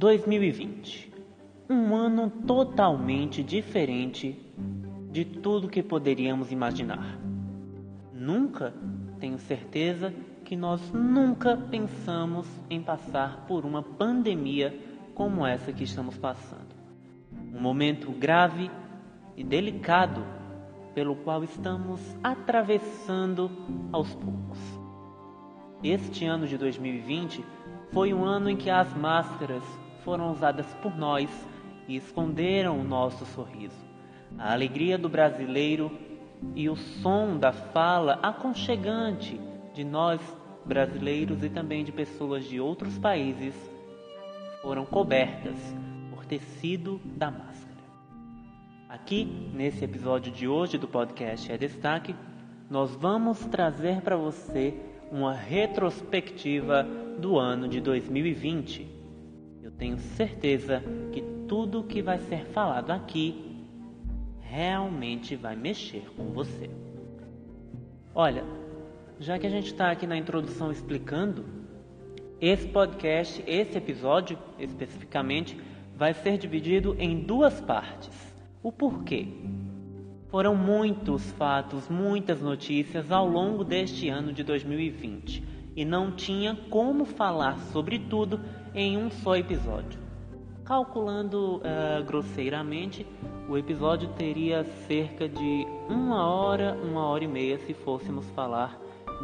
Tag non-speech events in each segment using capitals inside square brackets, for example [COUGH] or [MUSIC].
2020. Um ano totalmente diferente de tudo que poderíamos imaginar. Nunca, tenho certeza, que nós nunca pensamos em passar por uma pandemia como essa que estamos passando. Um momento grave e delicado pelo qual estamos atravessando aos poucos. Este ano de 2020 foi um ano em que as máscaras foram usadas por nós e esconderam o nosso sorriso. A alegria do brasileiro e o som da fala aconchegante de nós brasileiros e também de pessoas de outros países foram cobertas por tecido da máscara. Aqui, nesse episódio de hoje do podcast É Destaque, nós vamos trazer para você uma retrospectiva do ano de 2020. Eu tenho certeza que tudo que vai ser falado aqui realmente vai mexer com você. Olha, já que a gente está aqui na introdução explicando, esse podcast, esse episódio especificamente, vai ser dividido em duas partes. O porquê? Foram muitos fatos, muitas notícias ao longo deste ano de 2020 e não tinha como falar sobre tudo em um só episódio. Calculando uh, grosseiramente, o episódio teria cerca de uma hora, uma hora e meia se fôssemos falar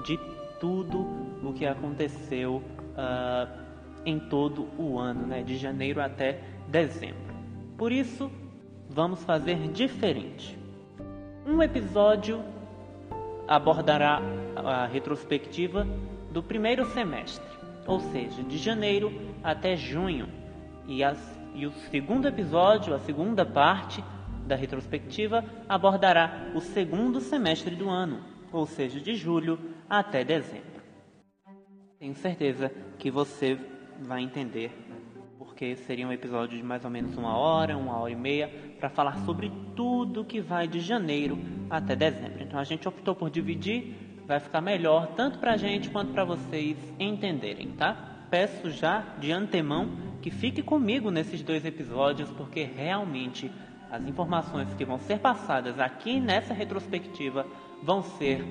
de tudo o que aconteceu uh, em todo o ano, né, de janeiro até dezembro. Por isso, vamos fazer diferente. Um episódio abordará a retrospectiva do primeiro semestre, ou seja, de janeiro até junho, e, as, e o segundo episódio, a segunda parte da retrospectiva, abordará o segundo semestre do ano, ou seja, de julho até dezembro. Tenho certeza que você vai entender porque seria um episódio de mais ou menos uma hora, uma hora e meia, para falar sobre tudo que vai de janeiro até dezembro. Então a gente optou por dividir, vai ficar melhor tanto para a gente quanto para vocês entenderem, tá? Peço já de antemão que fique comigo nesses dois episódios, porque realmente as informações que vão ser passadas aqui nessa retrospectiva vão ser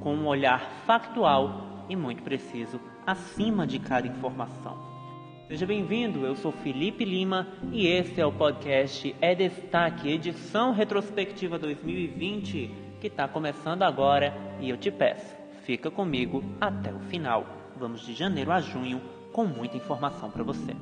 com um olhar factual e muito preciso acima de cada informação. Seja bem-vindo, eu sou Felipe Lima e esse é o podcast É Destaque, edição retrospectiva 2020, que está começando agora e eu te peço, fica comigo até o final. Vamos de janeiro a junho com muita informação para você.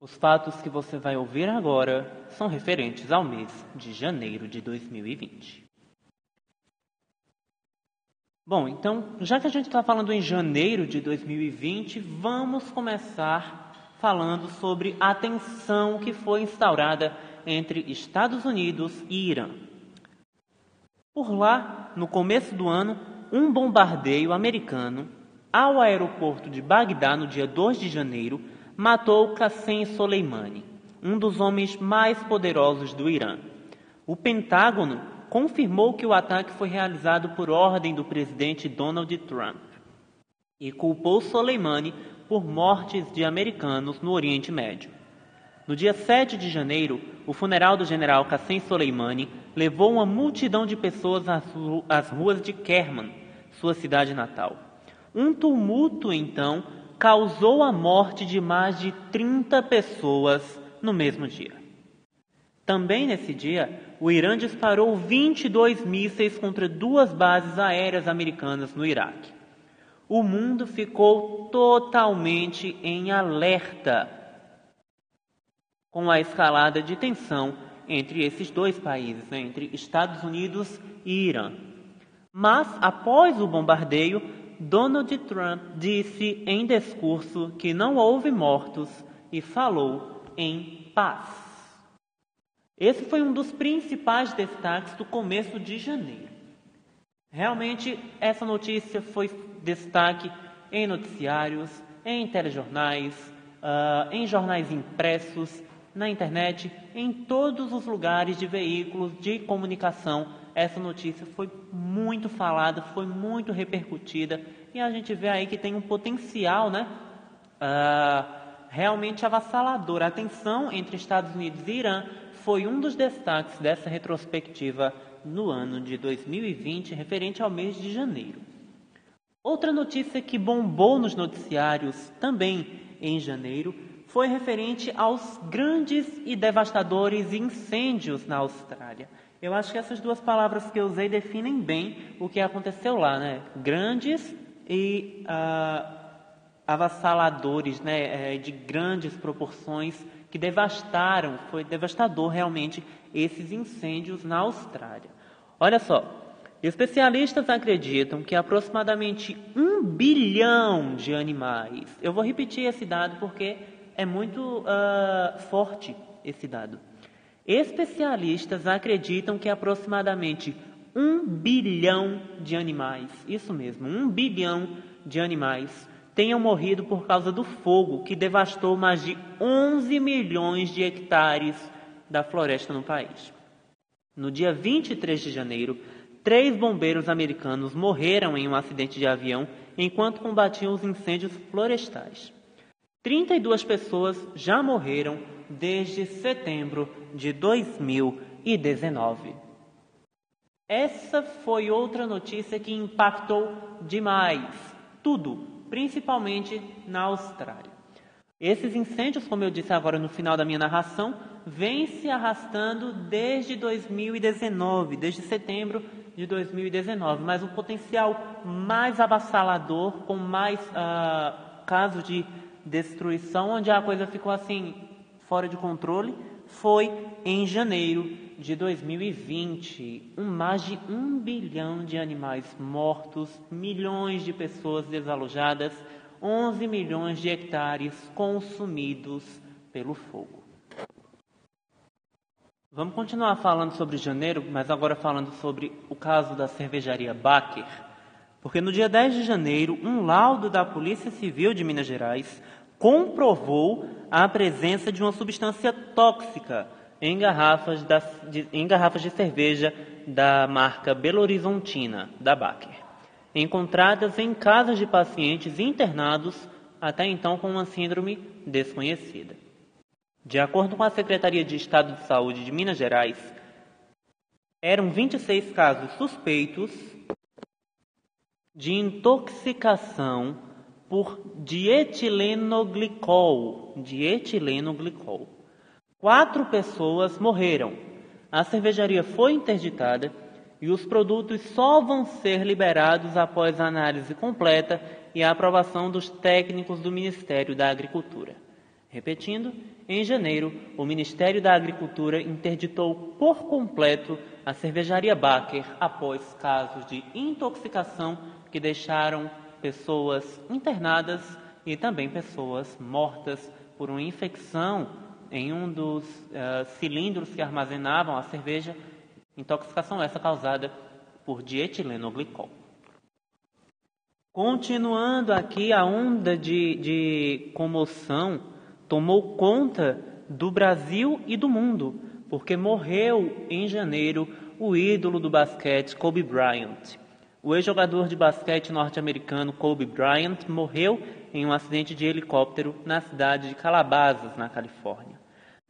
Os fatos que você vai ouvir agora são referentes ao mês de janeiro de 2020. Bom, então, já que a gente está falando em janeiro de 2020, vamos começar falando sobre a tensão que foi instaurada entre Estados Unidos e Irã. Por lá, no começo do ano, um bombardeio americano ao aeroporto de Bagdá no dia 2 de janeiro matou Qassem Soleimani, um dos homens mais poderosos do Irã. O Pentágono confirmou que o ataque foi realizado por ordem do presidente Donald Trump e culpou Soleimani por mortes de americanos no Oriente Médio. No dia 7 de janeiro, o funeral do general Qassem Soleimani levou uma multidão de pessoas às ruas de Kerman, sua cidade natal. Um tumulto, então, causou a morte de mais de 30 pessoas no mesmo dia. Também nesse dia, o Irã disparou 22 mísseis contra duas bases aéreas americanas no Iraque. O mundo ficou totalmente em alerta com a escalada de tensão entre esses dois países, né, entre Estados Unidos e Irã. Mas, após o bombardeio, Donald Trump disse em discurso que não houve mortos e falou em paz. Esse foi um dos principais destaques do começo de janeiro. Realmente, essa notícia foi destaque em noticiários, em telejornais, uh, em jornais impressos, na internet, em todos os lugares de veículos de comunicação essa notícia foi muito falada, foi muito repercutida e a gente vê aí que tem um potencial, né? Uh, realmente avassalador. A tensão entre Estados Unidos e Irã foi um dos destaques dessa retrospectiva no ano de 2020, referente ao mês de janeiro. Outra notícia que bombou nos noticiários também em janeiro foi referente aos grandes e devastadores incêndios na Austrália. Eu acho que essas duas palavras que eu usei definem bem o que aconteceu lá, né? Grandes e uh, avassaladores, né? É, de grandes proporções que devastaram, foi devastador realmente esses incêndios na Austrália. Olha só, especialistas acreditam que aproximadamente um bilhão de animais. Eu vou repetir esse dado porque é muito uh, forte esse dado. Especialistas acreditam que aproximadamente um bilhão de animais, isso mesmo, um bilhão de animais tenham morrido por causa do fogo que devastou mais de 11 milhões de hectares da floresta no país. No dia 23 de janeiro, três bombeiros americanos morreram em um acidente de avião enquanto combatiam os incêndios florestais. 32 pessoas já morreram desde setembro de 2019. Essa foi outra notícia que impactou demais tudo, principalmente na Austrália. Esses incêndios, como eu disse agora no final da minha narração, vêm se arrastando desde 2019, desde setembro de 2019, mas o potencial mais avassalador, com mais uh, casos de destruição, onde a coisa ficou assim fora de controle, foi em janeiro de 2020. Um, mais de um bilhão de animais mortos, milhões de pessoas desalojadas, 11 milhões de hectares consumidos pelo fogo. Vamos continuar falando sobre janeiro, mas agora falando sobre o caso da cervejaria Baker. Porque no dia 10 de janeiro, um laudo da Polícia Civil de Minas Gerais comprovou a presença de uma substância tóxica em garrafas, da, de, em garrafas de cerveja da marca Belo Horizontina, da Baker, encontradas em casas de pacientes internados até então com uma síndrome desconhecida. De acordo com a Secretaria de Estado de Saúde de Minas Gerais, eram 26 casos suspeitos de intoxicação por dietilenoglicol, dietilenoglicol Quatro pessoas morreram. A cervejaria foi interditada e os produtos só vão ser liberados após a análise completa e a aprovação dos técnicos do Ministério da Agricultura. Repetindo, em janeiro, o Ministério da Agricultura interditou por completo a cervejaria Baker após casos de intoxicação que deixaram pessoas internadas e também pessoas mortas por uma infecção em um dos uh, cilindros que armazenavam a cerveja, intoxicação essa causada por dietilenoglicol. Continuando aqui, a onda de, de comoção tomou conta do Brasil e do mundo, porque morreu em janeiro o ídolo do basquete Kobe Bryant. O ex-jogador de basquete norte-americano Kobe Bryant morreu em um acidente de helicóptero na cidade de Calabasas, na Califórnia.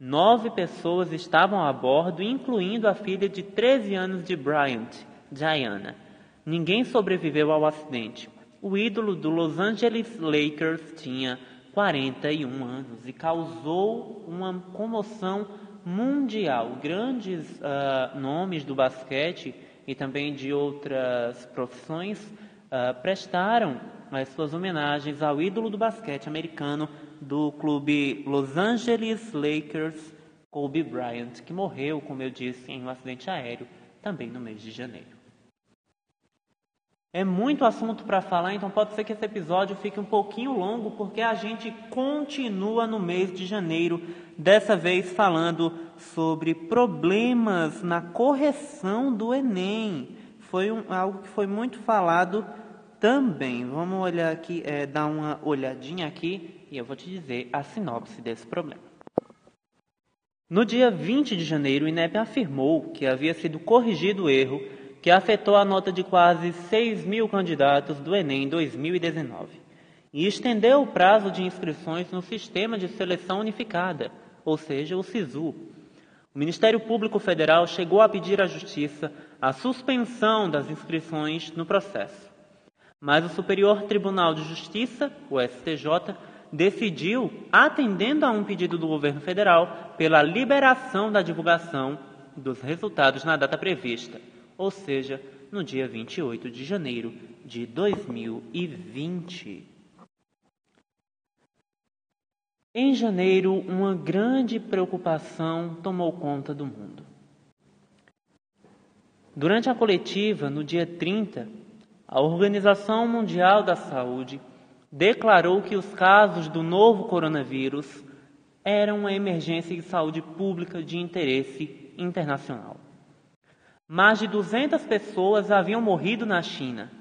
Nove pessoas estavam a bordo, incluindo a filha de 13 anos de Bryant, Diana. Ninguém sobreviveu ao acidente. O ídolo do Los Angeles Lakers tinha 41 anos e causou uma comoção mundial. Grandes uh, nomes do basquete e também de outras profissões uh, prestaram as suas homenagens ao ídolo do basquete americano do clube Los Angeles Lakers, Kobe Bryant, que morreu, como eu disse, em um acidente aéreo também no mês de janeiro. É muito assunto para falar, então pode ser que esse episódio fique um pouquinho longo, porque a gente continua no mês de janeiro, dessa vez falando sobre problemas na correção do Enem. Foi um, algo que foi muito falado também. Vamos olhar aqui, é, dar uma olhadinha aqui e eu vou te dizer a sinopse desse problema. No dia 20 de janeiro, o INEP afirmou que havia sido corrigido o erro que afetou a nota de quase 6 mil candidatos do Enem 2019 e estendeu o prazo de inscrições no Sistema de Seleção Unificada, ou seja, o SISU. O Ministério Público Federal chegou a pedir à Justiça a suspensão das inscrições no processo. Mas o Superior Tribunal de Justiça, o STJ, decidiu, atendendo a um pedido do governo federal, pela liberação da divulgação dos resultados na data prevista, ou seja, no dia 28 de janeiro de 2020. Em janeiro, uma grande preocupação tomou conta do mundo. Durante a coletiva, no dia 30, a Organização Mundial da Saúde declarou que os casos do novo coronavírus eram uma emergência de saúde pública de interesse internacional. Mais de 200 pessoas haviam morrido na China.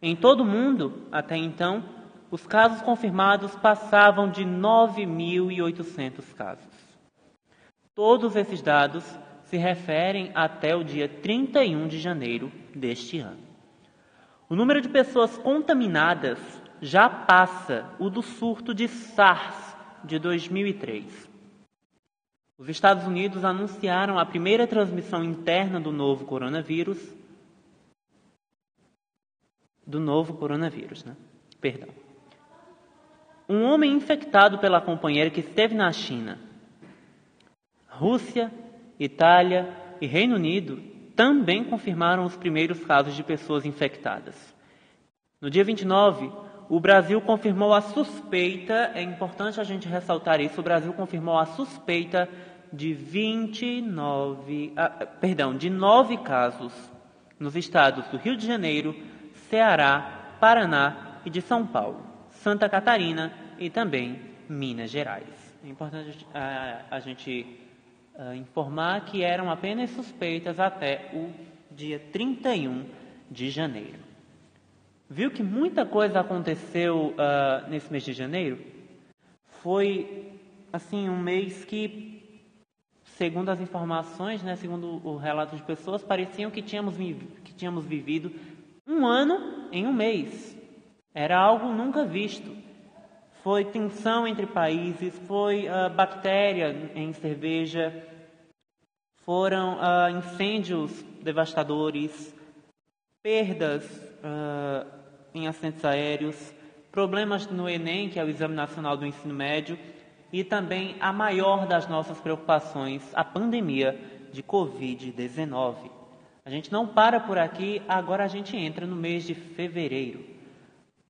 Em todo o mundo, até então, os casos confirmados passavam de 9.800 casos. Todos esses dados se referem até o dia 31 de janeiro deste ano. O número de pessoas contaminadas já passa o do surto de SARS de 2003. Os Estados Unidos anunciaram a primeira transmissão interna do novo coronavírus. Do novo coronavírus, né? Perdão. Um homem infectado pela companheira que esteve na China, Rússia, Itália e Reino Unido também confirmaram os primeiros casos de pessoas infectadas. No dia 29, o Brasil confirmou a suspeita, é importante a gente ressaltar isso, o Brasil confirmou a suspeita de 29, ah, perdão, de nove casos nos estados do Rio de Janeiro, Ceará, Paraná e de São Paulo. Santa Catarina e também Minas Gerais. É importante a, gente uh, informar que eram apenas suspeitas até o dia 31 de janeiro. Viu que muita coisa aconteceu uh, nesse mês de janeiro? Foi assim um mês que, segundo as informações, né, segundo o relato de pessoas, pareciam que tínhamos, que tínhamos vivido um ano em um mês. Era algo nunca visto. Foi tensão entre países, foi uh, bactéria em cerveja, foram uh, incêndios devastadores, perdas uh, em acidentes aéreos, problemas no Enem, que é o Exame Nacional do Ensino Médio, e também a maior das nossas preocupações, a pandemia de Covid-19. A gente não para por aqui, agora a gente entra no mês de fevereiro.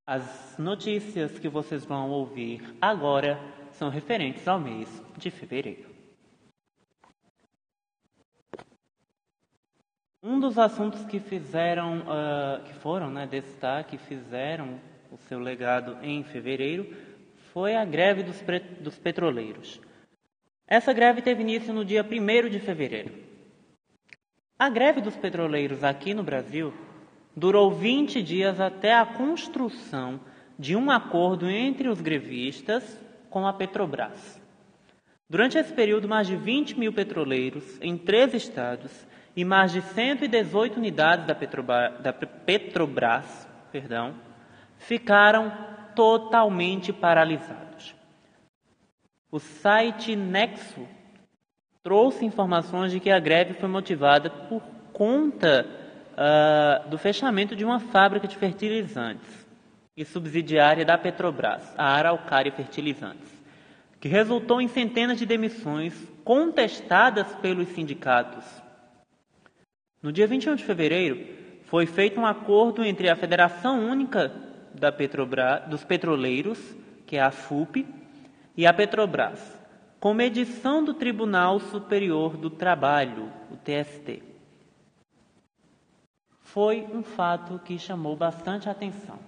As notícias que vocês vão ouvir agora são referentes ao mês de fevereiro. Um dos assuntos que fizeram, uh, que foram né, destaque, fizeram o seu legado em fevereiro, foi a greve dos, dos petroleiros. Essa greve teve início no dia 1 de fevereiro. A greve dos petroleiros aqui no Brasil durou 20 dias até a construção de um acordo entre os grevistas com a Petrobras. Durante esse período, mais de 20 mil petroleiros em três estados e mais de 118 unidades da, Petrobras, da Petrobras perdão, ficaram totalmente paralisados. O site Nexo trouxe informações de que a greve foi motivada por conta uh, do fechamento de uma fábrica de fertilizantes e subsidiária da Petrobras, a Araucária Fertilizantes, que resultou em centenas de demissões contestadas pelos sindicatos. No dia 21 de fevereiro, foi feito um acordo entre a Federação Única Petrobras, dos Petroleiros, que é a FUP, e a Petrobras, com medição do Tribunal Superior do Trabalho, o TST foi um fato que chamou bastante atenção.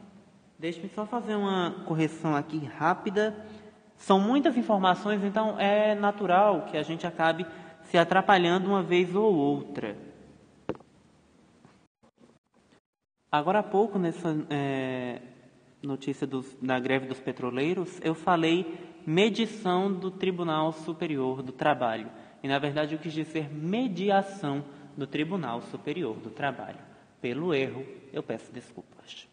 Deixe-me só fazer uma correção aqui rápida. São muitas informações, então é natural que a gente acabe se atrapalhando uma vez ou outra. Agora há pouco, nessa é, notícia dos, da greve dos petroleiros, eu falei medição do Tribunal Superior do Trabalho. e na verdade eu quis dizer mediação do Tribunal Superior do Trabalho. Pelo erro, eu peço desculpas.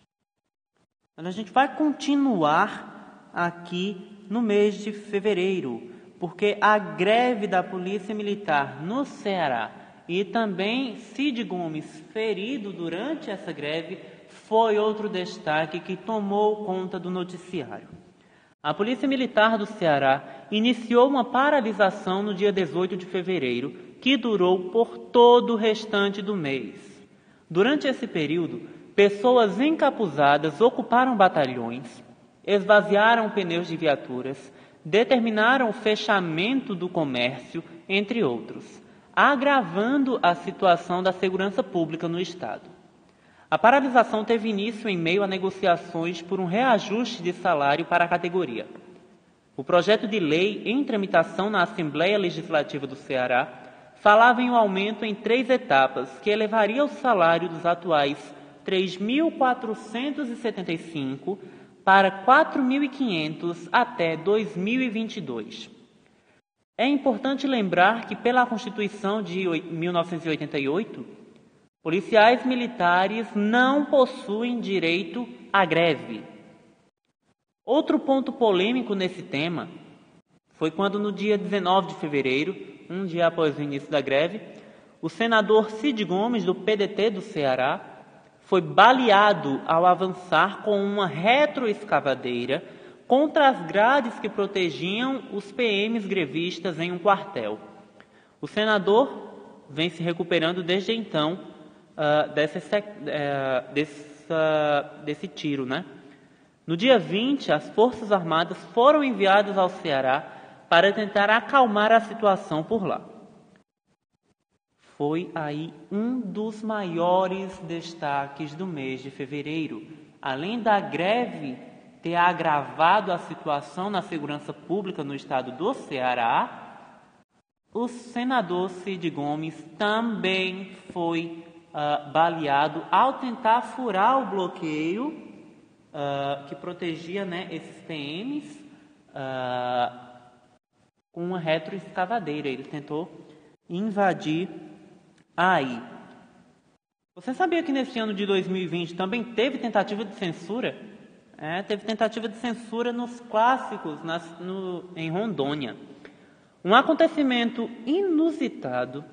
Mas a gente vai continuar aqui no mês de fevereiro, porque a greve da Polícia Militar no Ceará e também Cid Gomes ferido durante essa greve foi outro destaque que tomou conta do noticiário. A Polícia Militar do Ceará iniciou uma paralisação no dia 18 de fevereiro, que durou por todo o restante do mês. Durante esse período, pessoas encapuzadas ocuparam batalhões, esvaziaram pneus de viaturas, determinaram o fechamento do comércio, entre outros, agravando a situação da segurança pública no Estado. A paralisação teve início em meio a negociações por um reajuste de salário para a categoria. O projeto de lei em tramitação na Assembleia Legislativa do Ceará falava em um aumento em três etapas que elevaria o salário dos atuais 3.475 para 4.500 até 2022. É importante lembrar que, pela Constituição de 1988, policiais militares não possuem direito à greve. Outro ponto polêmico nesse tema foi quando, no dia 19 de fevereiro, um dia após o início da greve, o senador Cid Gomes, do PDT do Ceará, foi baleado ao avançar com uma retroescavadeira contra as grades que protegiam os PMs grevistas em um quartel. O senador vem se recuperando desde então uh, desse, uh, dessa, desse tiro. Né? No dia 20, as Forças Armadas foram enviadas ao Ceará para tentar acalmar a situação por lá foi aí um dos maiores destaques do mês de fevereiro. Além da greve ter agravado a situação na segurança pública no estado do Ceará, o senador Cid Gomes também foi uh, baleado ao tentar furar o bloqueio uh, que protegia né, esses PMs uh, com uma retroescavadeira. Ele tentou invadir aí. Você sabia que nesse ano de 2020 também teve tentativa de censura? É, teve tentativa de censura nos clássicos nas, no, em Rondônia. Um acontecimento inusitado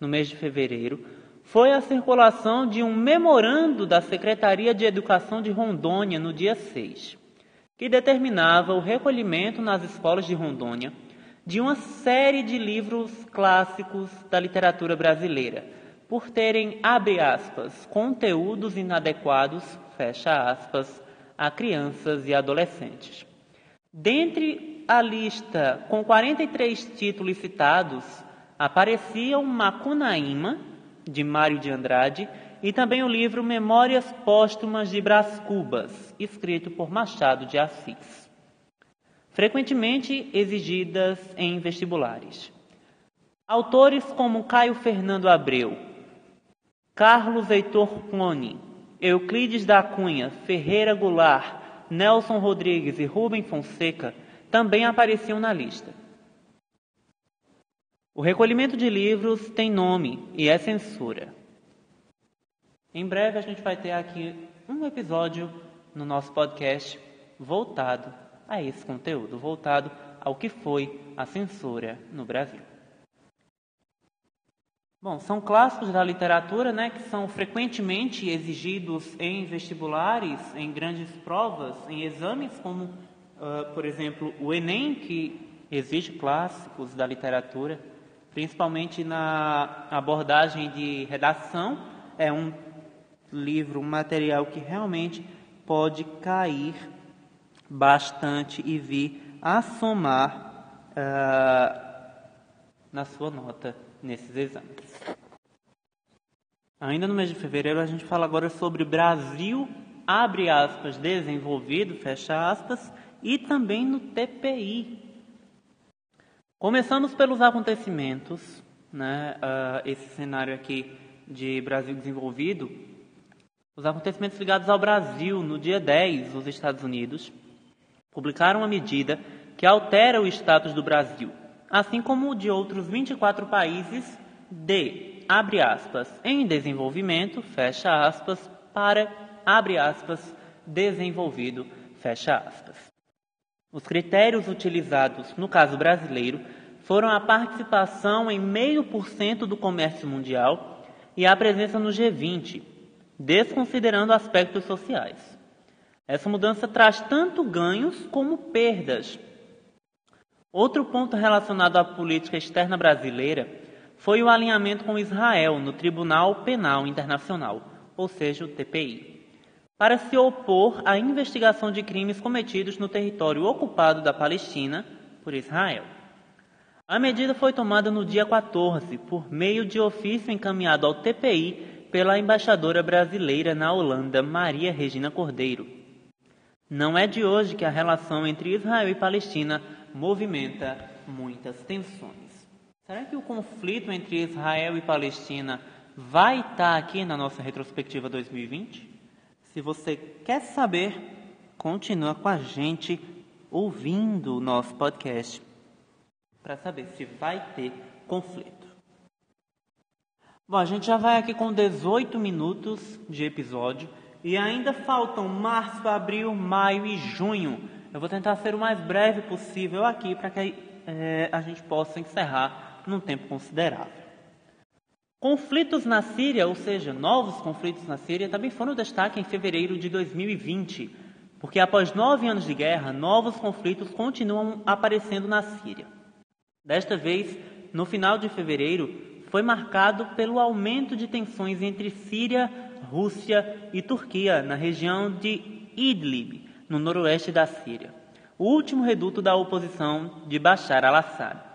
no mês de fevereiro foi a circulação de um memorando da Secretaria de Educação de Rondônia no dia 6, que determinava o recolhimento nas escolas de Rondônia de uma série de livros clássicos da literatura brasileira, por terem, abre aspas, conteúdos inadequados, fecha aspas, a crianças e adolescentes. Dentre a lista com 43 títulos citados, apareciam Macunaíma, de Mário de Andrade, e também o livro Memórias Póstumas de Brás Cubas, escrito por Machado de Assis frequentemente exigidas em vestibulares. Autores como Caio Fernando Abreu, Carlos Heitor Clone, Euclides da Cunha, Ferreira Goulart, Nelson Rodrigues e Rubem Fonseca também apareciam na lista. O recolhimento de livros tem nome e é censura. Em breve a gente vai ter aqui um episódio no nosso podcast voltado a esse conteúdo, voltado ao que foi a censura no Brasil. Bom, são clássicos da literatura, né, que são frequentemente exigidos em vestibulares, em grandes provas, em exames, como, uh, por exemplo, o Enem, que exige clássicos da literatura, principalmente na abordagem de redação. É um livro, um material que realmente pode cair bastante e vir a somar uh, na sua nota nesses exames. Ainda no mês de fevereiro, a gente fala agora sobre Brasil, abre aspas, desenvolvido, fecha aspas, e também no TPI. Começamos pelos acontecimentos, né, uh, esse cenário aqui de Brasil desenvolvido, os acontecimentos ligados ao Brasil, no dia 10, nos Estados Unidos, publicaram uma medida que altera o status do Brasil, assim como de outros 24 países de, abre aspas, em desenvolvimento, fecha aspas, para, abre aspas, desenvolvido, fecha aspas. Os critérios utilizados no caso brasileiro foram a participação em meio por cento do comércio mundial e a presença no G20, desconsiderando aspectos sociais. Essa mudança traz tanto ganhos como perdas. Outro ponto relacionado à política externa brasileira foi o alinhamento com Israel no Tribunal Penal Internacional, ou seja, o TPI, para se opor à investigação de crimes cometidos no território ocupado da Palestina por Israel. A medida foi tomada no dia 14, por meio de ofício encaminhado ao TPI pela embaixadora brasileira na Holanda, Maria Regina Cordeiro. Não é de hoje que a relação entre Israel e Palestina movimenta muitas tensões. Será que o conflito entre Israel e Palestina vai estar aqui na nossa retrospectiva 2020? Se você quer saber, continua com a gente ouvindo o nosso podcast para saber se vai ter conflito. Bom, a gente já vai aqui com 18 minutos de episódio e ainda faltam março, abril, maio e junho. Eu vou tentar ser o mais breve possível aqui para que é, a gente possa encerrar num tempo considerável. Conflitos na Síria, ou seja, novos conflitos na Síria, também foram destaque em fevereiro de 2020, porque após nove anos de guerra, novos conflitos continuam aparecendo na Síria. Desta vez, no final de fevereiro, foi marcado pelo aumento de tensões entre Síria, Rússia e Turquia na região de Idlib, no noroeste da Síria, o último reduto da oposição de Bashar al-Assad.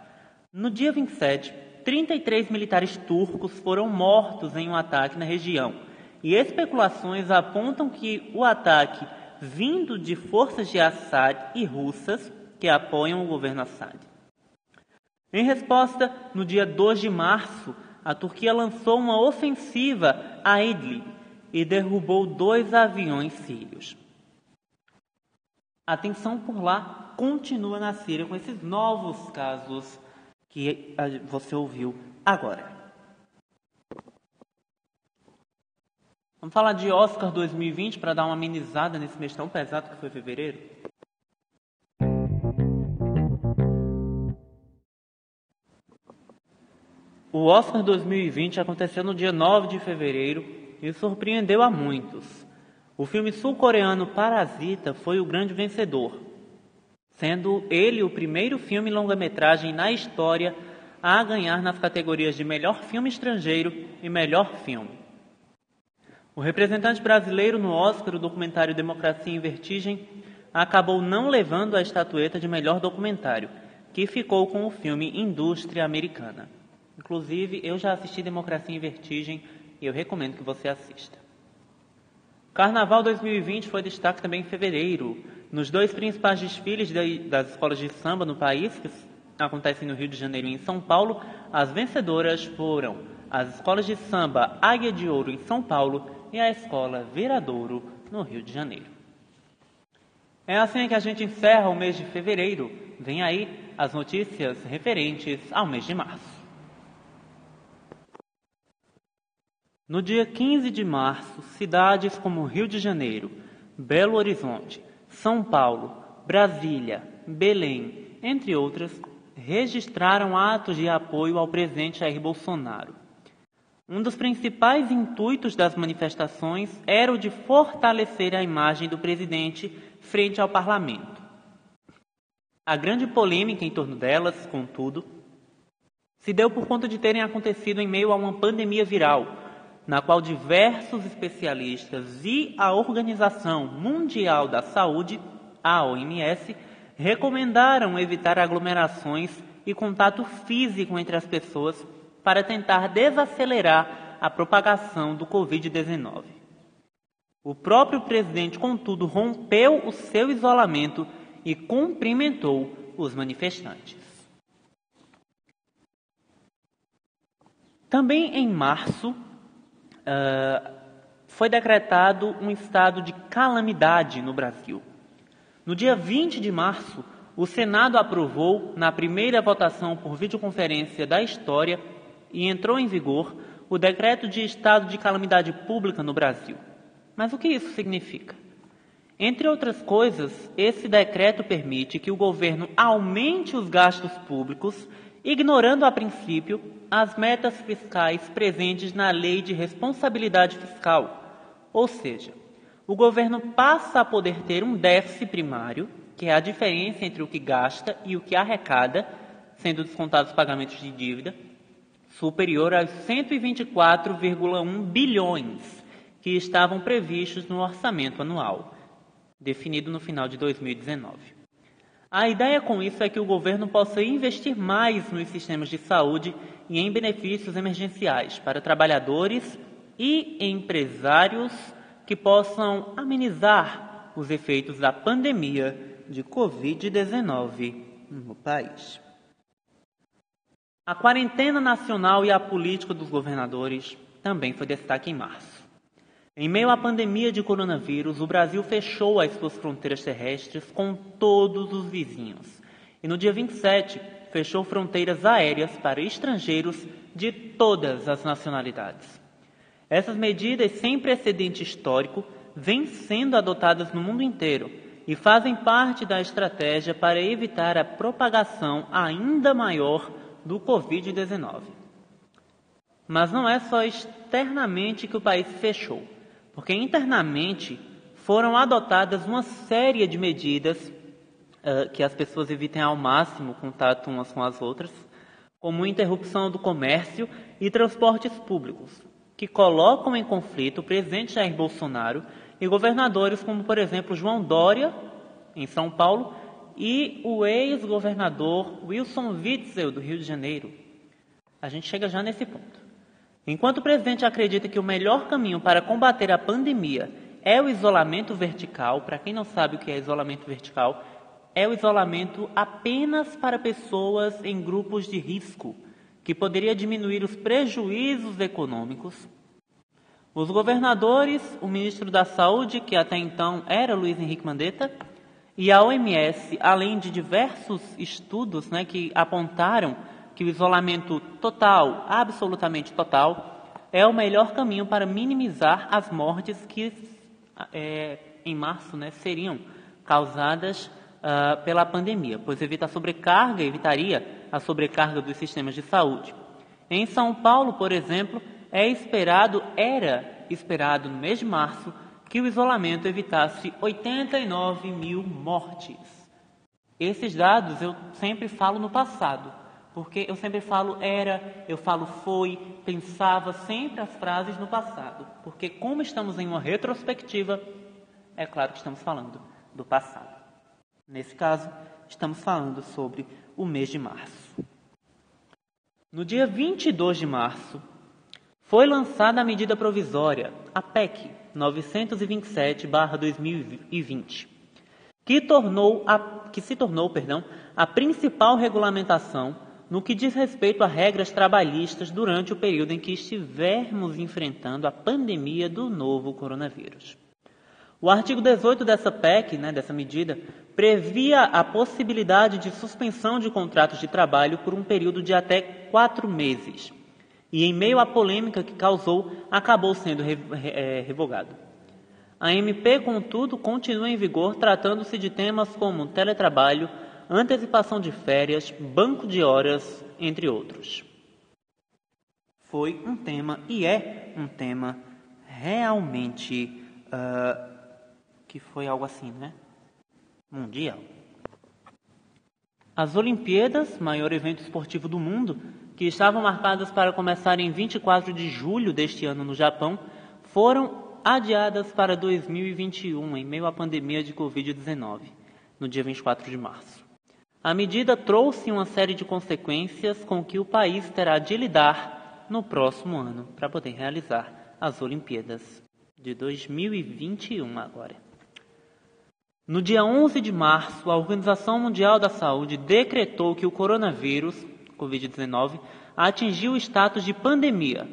No dia 27, 33 militares turcos foram mortos em um ataque na região, e especulações apontam que o ataque vindo de forças de Assad e russas que apoiam o governo Assad. Em resposta, no dia 2 de março, a Turquia lançou uma ofensiva a Idlib e derrubou dois aviões sírios. A tensão por lá continua na Síria com esses novos casos que você ouviu agora. Vamos falar de Oscar 2020 para dar uma amenizada nesse mês tão pesado que foi fevereiro? O Oscar 2020 aconteceu no dia 9 de fevereiro e surpreendeu a muitos. O filme sul-coreano Parasita foi o grande vencedor, sendo ele o primeiro filme longa-metragem na história a ganhar nas categorias de melhor filme estrangeiro e melhor filme. O representante brasileiro no Oscar, o documentário Democracia em Vertigem, acabou não levando a estatueta de melhor documentário, que ficou com o filme Indústria Americana. Inclusive, eu já assisti Democracia em Vertigem e eu recomendo que você assista. Carnaval 2020 foi destaque também em fevereiro. Nos dois principais desfiles das escolas de samba no país, que acontecem no Rio de Janeiro e em São Paulo, as vencedoras foram as escolas de samba Águia de Ouro em São Paulo e a escola Viradouro no Rio de Janeiro. É assim que a gente encerra o mês de fevereiro. Vem aí as notícias referentes ao mês de março. No dia 15 de março, cidades como Rio de Janeiro, Belo Horizonte, São Paulo, Brasília, Belém, entre outras, registraram atos de apoio ao presidente Jair Bolsonaro. Um dos principais intuitos das manifestações era o de fortalecer a imagem do presidente frente ao parlamento. A grande polêmica em torno delas, contudo, se deu por conta de terem acontecido em meio a uma pandemia viral na qual diversos especialistas e a Organização Mundial da Saúde, a OMS, recomendaram evitar aglomerações e contato físico entre as pessoas para tentar desacelerar a propagação do Covid-19. O próprio presidente, contudo, rompeu o seu isolamento e cumprimentou os manifestantes. Também em março, uh, foi decretado um estado de calamidade no Brasil. No dia 20 de março, o Senado aprovou, na primeira votação por videoconferência da história, e entrou em vigor o decreto de estado de calamidade pública no Brasil. Mas o que isso significa? Entre outras coisas, esse decreto permite que o governo aumente os gastos públicos, ignorando a princípio as metas fiscais presentes na Lei de Responsabilidade Fiscal. Ou seja, o governo passa a poder ter um déficit primário, que é a diferença entre o que gasta e o que arrecada, sendo descontados os pagamentos de dívida, superior aos 124,1 bilhões que estavam previstos no orçamento anual definido no final de 2019. A ideia com isso é que o governo possa investir mais nos sistemas de saúde e em benefícios emergenciais para trabalhadores e empresários que possam amenizar os efeitos da pandemia de Covid-19 no país. A quarentena nacional e a política dos governadores também foi destaque em março. Em meio à pandemia de coronavírus, o Brasil fechou as suas fronteiras terrestres com todos os vizinhos. E no dia 27, fechou fronteiras aéreas para estrangeiros de todas as nacionalidades. Essas medidas sem precedente histórico vêm sendo adotadas no mundo inteiro e fazem parte da estratégia para evitar a propagação ainda maior do Covid-19. Mas não é só externamente que o país fechou porque internamente foram adotadas uma série de medidas uh, que as pessoas evitem ao máximo contato umas com as outras, como interrupção do comércio e transportes públicos, que colocam em conflito o presidente Jair Bolsonaro e governadores como, por exemplo, João Dória, em São Paulo, e o ex-governador Wilson Witzel, do Rio de Janeiro. A gente chega já nesse ponto. Enquanto o presidente acredita que o melhor caminho para combater a pandemia é o isolamento vertical, para quem não sabe o que é isolamento vertical, é o isolamento apenas para pessoas em grupos de risco, que poderia diminuir os prejuízos econômicos. Os governadores, o ministro da Saúde, que até então era Luiz Henrique Mandetta, e a OMS, além de diversos estudos né, que apontaram que o isolamento total, absolutamente total, é o melhor caminho para minimizar as mortes que é, em março né, seriam causadas uh, pela pandemia, pois evita a sobrecarga, evitaria a sobrecarga dos sistemas de saúde. Em São Paulo, por exemplo, é esperado, era esperado no mês de março, que o isolamento evitasse 89 mil mortes. Esses dados eu sempre falo no passado, porque eu sempre falo era, eu falo foi, pensava sempre as frases no passado. Porque, como estamos em uma retrospectiva, é claro que estamos falando do passado. Nesse caso, estamos falando sobre o mês de março. No dia 22 de março, foi lançada a medida provisória, a PEC 927/2020, que que se tornou, perdão, a principal regulamentação no que diz respeito a regras trabalhistas durante o período em que estivermos enfrentando a pandemia do novo coronavírus. O artigo 18 dessa PEC, né, dessa medida, previa a possibilidade de suspensão de contratos de trabalho por um período de até quatro meses. E, em meio à polêmica que causou, acabou sendo é, revogado. A MP, contudo, continua em vigor tratando-se de temas como teletrabalho, antecipação de férias, banco de horas, entre outros. Foi um tema e é um tema realmente uh, que foi algo assim, né? Mundial. As Olimpíadas, maior evento esportivo do mundo, que estavam marcadas para começar em 24 de julho deste ano no Japão, foram adiadas para 2021, em meio à pandemia de Covid-19, no dia 24 de março. A medida trouxe uma série de consequências com que o país terá de lidar no próximo ano para poder realizar as Olimpíadas de 2021 agora. No dia 11 de março, a Organização Mundial da Saúde decretou que o coronavírus, Covid-19, atingiu o status de pandemia.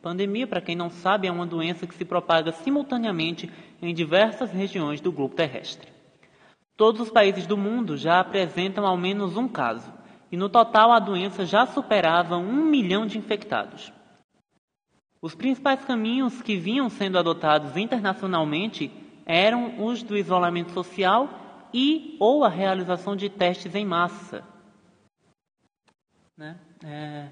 Pandemia, para quem não sabe, é uma doença que se propaga simultaneamente em diversas regiões do globo terrestre. Todos os países do mundo já apresentam ao menos um caso, e no total a doença já superava um milhão de infectados. Os principais caminhos que vinham sendo adotados internacionalmente eram os do isolamento social e ou a realização de testes em massa. Né? É...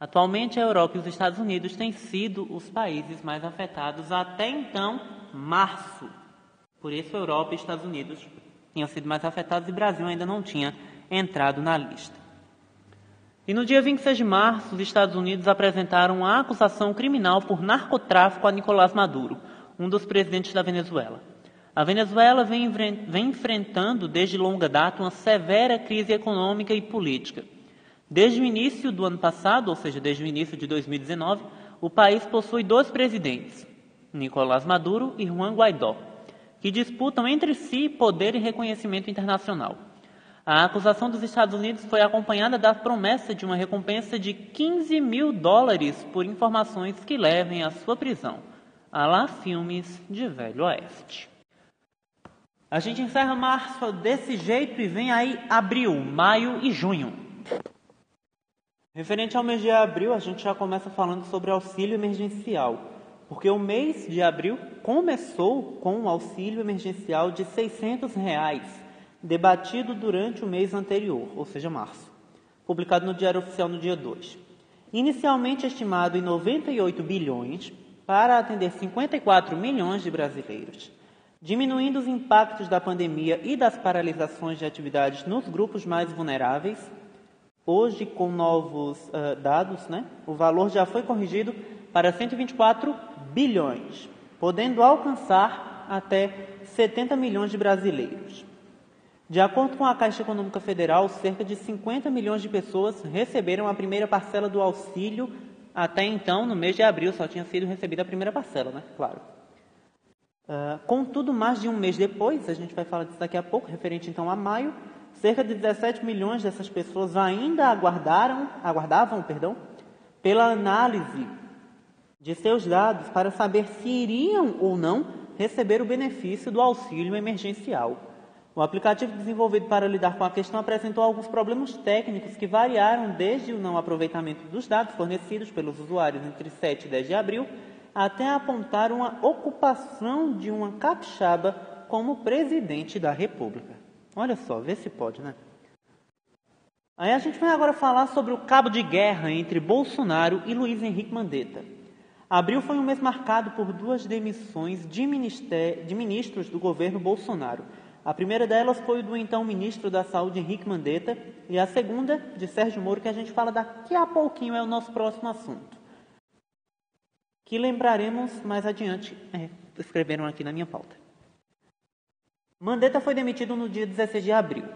Atualmente, a Europa e os Estados Unidos têm sido os países mais afetados até então, março. Por isso, a Europa e os Estados Unidos tinham sido mais afetados e o Brasil ainda não tinha entrado na lista. E no dia 26 de março, os Estados Unidos apresentaram uma acusação criminal por narcotráfico a Nicolás Maduro, um dos presidentes da Venezuela. A Venezuela vem, vem enfrentando desde longa data uma severa crise econômica e política. Desde o início do ano passado, ou seja, desde o início de 2019, o país possui dois presidentes, Nicolás Maduro e Juan Guaidó, que disputam entre si poder e reconhecimento internacional. A acusação dos Estados Unidos foi acompanhada da promessa de uma recompensa de 15 mil dólares por informações que levem à sua prisão. A lá filmes de Velho Oeste. A gente encerra março desse jeito e vem aí abril, maio e junho. Referente ao mês de abril, a gente já começa falando sobre auxílio emergencial, porque o mês de abril começou com um auxílio emergencial de 600 reais, debatido durante o mês anterior, ou seja, março, publicado no Diário Oficial no dia 2. Inicialmente estimado em 98 bilhões, para atender 54 milhões de brasileiros, diminuindo os impactos da pandemia e das paralisações de atividades nos grupos mais vulneráveis, Hoje, com novos uh, dados, né, o valor já foi corrigido para 124 bilhões, podendo alcançar até 70 milhões de brasileiros. De acordo com a Caixa Econômica Federal, cerca de 50 milhões de pessoas receberam a primeira parcela do auxílio. Até então, no mês de abril, só tinha sido recebida a primeira parcela, né? Claro. Uh, contudo, mais de um mês depois, a gente vai falar disso daqui a pouco, referente então a maio, Cerca de 17 milhões dessas pessoas ainda aguardaram, aguardavam perdão, pela análise de seus dados para saber se iriam ou não receber o benefício do auxílio emergencial. O aplicativo desenvolvido para lidar com a questão apresentou alguns problemas técnicos que variaram desde o não aproveitamento dos dados fornecidos pelos usuários entre 7 e 10 de abril até apontar uma ocupação de uma capixaba como presidente da República. Olha só, vê se pode, né? Aí a gente vai agora falar sobre o cabo de guerra entre Bolsonaro e Luiz Henrique Mandetta. Abril foi um mês marcado por duas demissões de, de ministros do governo Bolsonaro. A primeira delas foi do então ministro da Saúde, Henrique Mandetta, e a segunda, de Sérgio Moro, que a gente fala daqui a pouquinho, é o nosso próximo assunto. Que lembraremos mais adiante. É, escreveram aqui na minha pauta. Mandetta foi demitido no dia 16 de abril.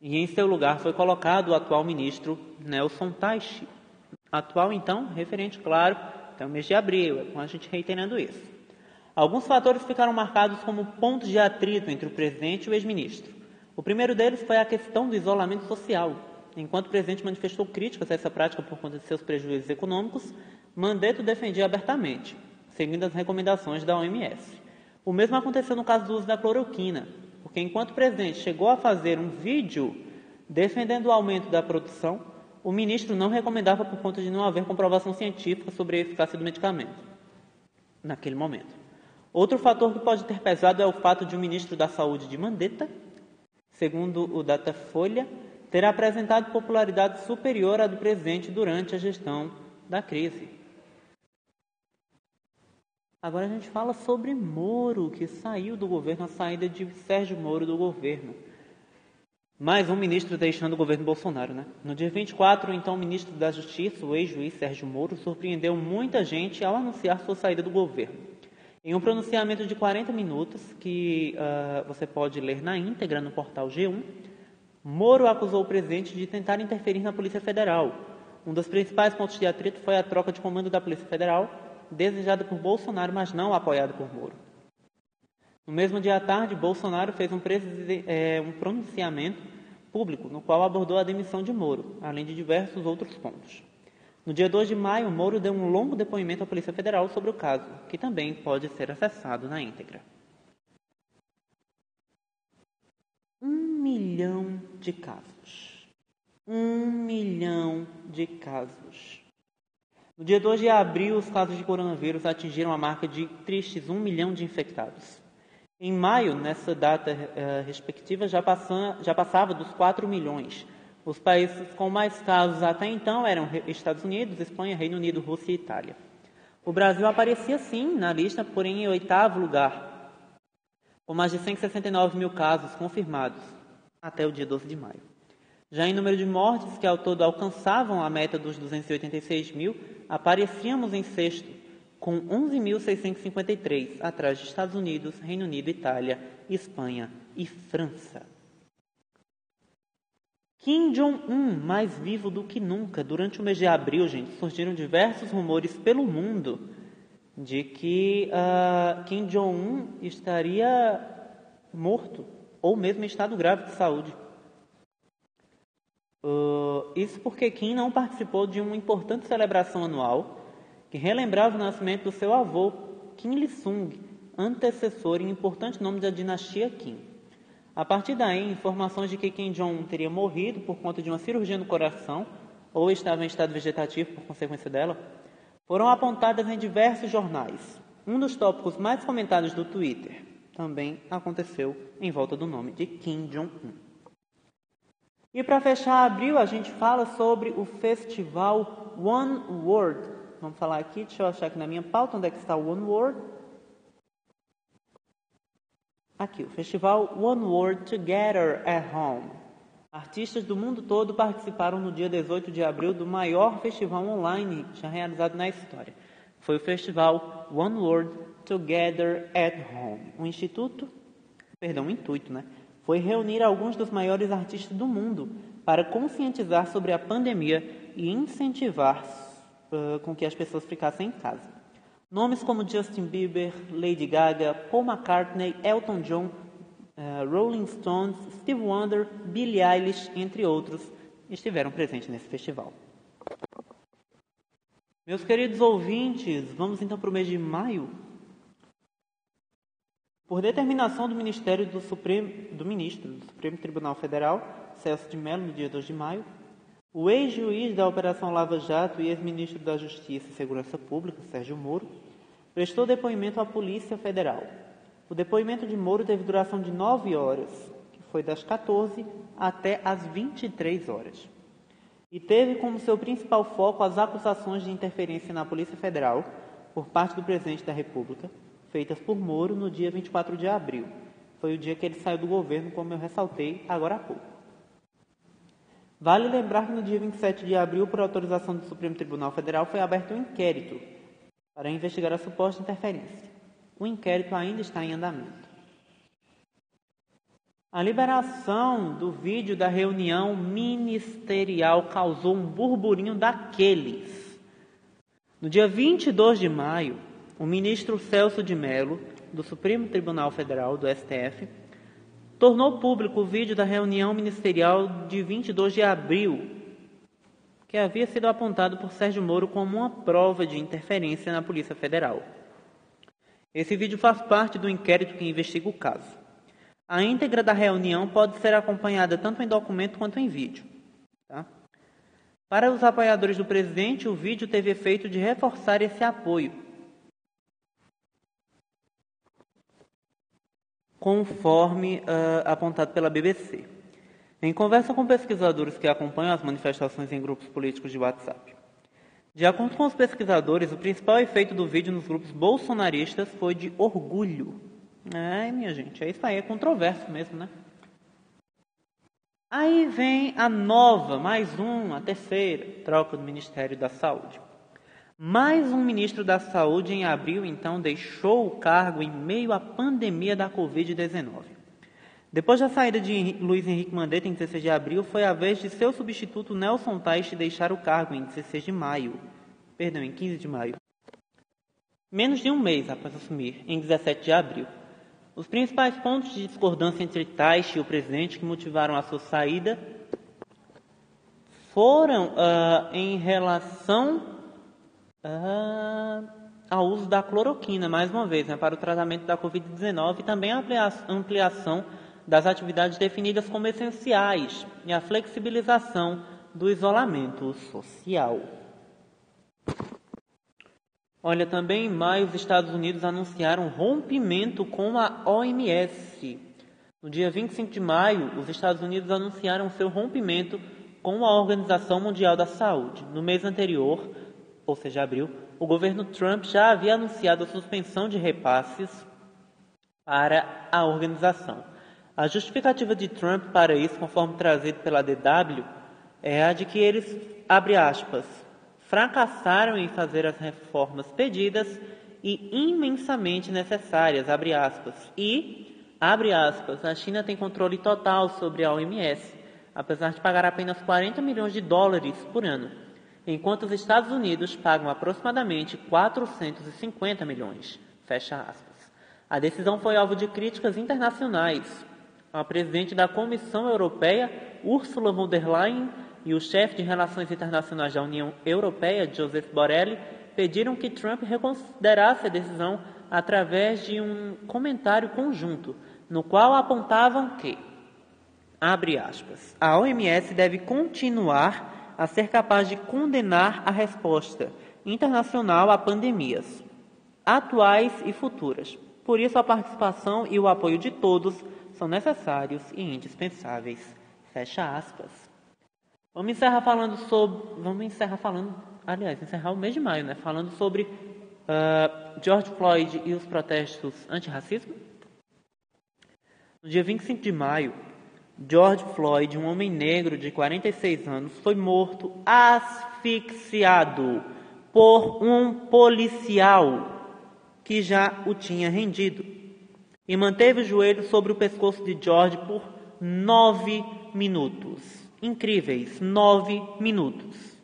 E em seu lugar foi colocado o atual ministro Nelson Taichi. Atual, então, referente, claro, até o mês de abril, é com a gente reiterando isso. Alguns fatores ficaram marcados como pontos de atrito entre o presidente e o ex-ministro. O primeiro deles foi a questão do isolamento social. Enquanto o presidente manifestou críticas a essa prática por conta de seus prejuízos econômicos, Mandetta defendia abertamente, seguindo as recomendações da OMS. O mesmo aconteceu no caso do uso da cloroquina, porque enquanto o presidente chegou a fazer um vídeo defendendo o aumento da produção, o ministro não recomendava por conta de não haver comprovação científica sobre a eficácia do medicamento naquele momento. Outro fator que pode ter pesado é o fato de o ministro da Saúde de Mandetta, segundo o Datafolha, ter apresentado popularidade superior à do presidente durante a gestão da crise. Agora a gente fala sobre Moro, que saiu do governo, a saída de Sérgio Moro do governo. Mais um ministro deixando o governo Bolsonaro, né? No dia 24, então, o ministro da Justiça, o ex-juiz Sérgio Moro, surpreendeu muita gente ao anunciar sua saída do governo. Em um pronunciamento de 40 minutos, que uh, você pode ler na íntegra no portal G1, Moro acusou o presidente de tentar interferir na Polícia Federal. Um dos principais pontos de atrito foi a troca de comando da Polícia Federal desejada por Bolsonaro, mas não apoiada por Moro. No mesmo dia à tarde, Bolsonaro fez um, é, um pronunciamento público no qual abordou a demissão de Moro, além de diversos outros pontos. No dia 2 de maio, Moro deu um longo depoimento à Polícia Federal sobre o caso, que também pode ser acessado na íntegra. milhão de casos. Um milhão de casos. No dia 2 de abril, os casos de coronavírus atingiram a marca de tristes 1 milhão de infectados. Em maio, nessa data uh, respectiva, já, passan, já passava dos 4 milhões. Os países com mais casos até então eram Estados Unidos, Espanha, Reino Unido, Rússia e Itália. O Brasil aparecia sim na lista, porém em oitavo lugar, com mais de 169 mil casos confirmados até o dia 12 de maio. Já em número de mortes, que ao todo alcançavam a meta dos 286 mil, aparecíamos em sexto, com 11.653, atrás de Estados Unidos, Reino Unido, Itália, Espanha e França. Kim Jong-un, mais vivo do que nunca. Durante o mês de abril, gente, surgiram diversos rumores pelo mundo de que uh, Kim Jong-un estaria morto ou mesmo em estado grave de saúde. Uh, isso porque Kim não participou de uma importante celebração anual que relembrava o nascimento do seu avô, Kim Il-sung, antecessor e importante nome da dinastia Kim. A partir daí, informações de que Kim Jong teria morrido por conta de uma cirurgia no coração ou estava em estado vegetativo por consequência dela, foram apontadas em diversos jornais. Um dos tópicos mais comentados do Twitter também aconteceu em volta do nome de Kim Jong-un. E para fechar abril, a gente fala sobre o festival One World. Vamos falar aqui, deixa eu achar aqui na minha pauta onde é que está o One World. Aqui, o festival One World Together at Home. Artistas do mundo todo participaram no dia 18 de abril do maior festival online já realizado na história. Foi o festival One World Together at Home. O instituto, perdão, o intuito, né? Foi reunir alguns dos maiores artistas do mundo para conscientizar sobre a pandemia e incentivar uh, com que as pessoas ficassem em casa. Nomes como Justin Bieber, Lady Gaga, Paul McCartney, Elton John, uh, Rolling Stones, Steve Wonder, Billie Eilish, entre outros, estiveram presentes nesse festival. Meus queridos ouvintes, vamos então para o mês de maio. Por determinação do Ministério do Supremo, do Ministro do Supremo Tribunal Federal, Celso de Mello, no dia 2 de maio, o ex-juiz da Operação Lava Jato e ex-ministro da Justiça e Segurança Pública, Sérgio Moro, prestou depoimento à Polícia Federal. O depoimento de Moro teve duração de nove horas, que foi das 14 até as 23 horas. E teve como seu principal foco as acusações de interferência na Polícia Federal por parte do presidente da República, feitas por Moro no dia 24 de abril. Foi o dia que ele saiu do governo, como eu ressaltei agora há pouco. Vale lembrar que no dia 27 de abril, por autorização do Supremo Tribunal Federal, foi aberto um inquérito para investigar a suposta interferência. O inquérito ainda está em andamento. A liberação do vídeo da reunião ministerial causou um burburinho daqueles. No dia 22 de maio, o ministro Celso de Mello, do Supremo Tribunal Federal, do STF, tornou público o vídeo da reunião ministerial de 22 de abril, que havia sido apontado por Sérgio Moro como uma prova de interferência na Polícia Federal. Esse vídeo faz parte do inquérito que investiga o caso. A íntegra da reunião pode ser acompanhada tanto em documento quanto em vídeo. Tá? Para os apoiadores do presidente, o vídeo teve efeito de reforçar esse apoio conforme uh, apontado pela BBC. Em conversa com pesquisadores que acompanham as manifestações em grupos políticos de WhatsApp. De acordo com os pesquisadores, o principal efeito do vídeo nos grupos bolsonaristas foi de orgulho. É, minha gente, é isso aí, é controverso mesmo, né? Aí vem a nova, mais um, a terceira troca do Ministério da Saúde. Mais um ministro da Saúde, em abril, então, deixou o cargo em meio à pandemia da Covid-19. Depois da saída de Luiz Henrique Mandetta em 16 de abril, foi a vez de seu substituto Nelson Teich deixar o cargo em 16 de maio. Perdão, em 15 de maio. Menos de um mês após assumir, em 17 de abril. Os principais pontos de discordância entre Teich e o presidente que motivaram a sua saída foram uh, em relação uh, ao uso da cloroquina, mais uma vez, né, para o tratamento da Covid-19 e também a ampliação das atividades definidas como essenciais e a flexibilização do isolamento social. Olha, também em maio os Estados Unidos anunciaram rompimento com a OMS. No dia 25 de maio, os Estados Unidos anunciaram seu rompimento com a Organização Mundial da Saúde. No mês anterior, ou seja, abril, o governo Trump já havia anunciado a suspensão de repasses para a organização. A justificativa de Trump para isso, conforme trazido pela DW, é a de que eles, abre aspas, fracassaram em fazer as reformas pedidas e imensamente necessárias, abre aspas, e, abre aspas, a China tem controle total sobre a OMS, apesar de pagar apenas 40 milhões de dólares por ano, enquanto os Estados Unidos pagam aproximadamente 450 milhões, fecha aspas. A decisão foi alvo de críticas internacionais. A presidente da Comissão Europeia, Ursula von der Leyen, e o chefe de Relações Internacionais da União Europeia, Joseph Borrell, pediram que Trump reconsiderasse a decisão através de um comentário conjunto, no qual apontavam que, abre aspas, a OMS deve continuar a ser capaz de condenar a resposta internacional a pandemias, atuais e futuras. Por isso, a participação e o apoio de todos são necessários e indispensáveis. Fecha aspas. Vamos encerrar falando sobre. Vamos encerrar falando. Aliás, encerrar o mês de maio, né? Falando sobre uh, George Floyd e os protestos antirracismo. No dia 25 de maio, George Floyd, um homem negro de 46 anos, foi morto asfixiado por um policial que já o tinha rendido e manteve o joelho sobre o pescoço de George por nove minutos incríveis nove minutos.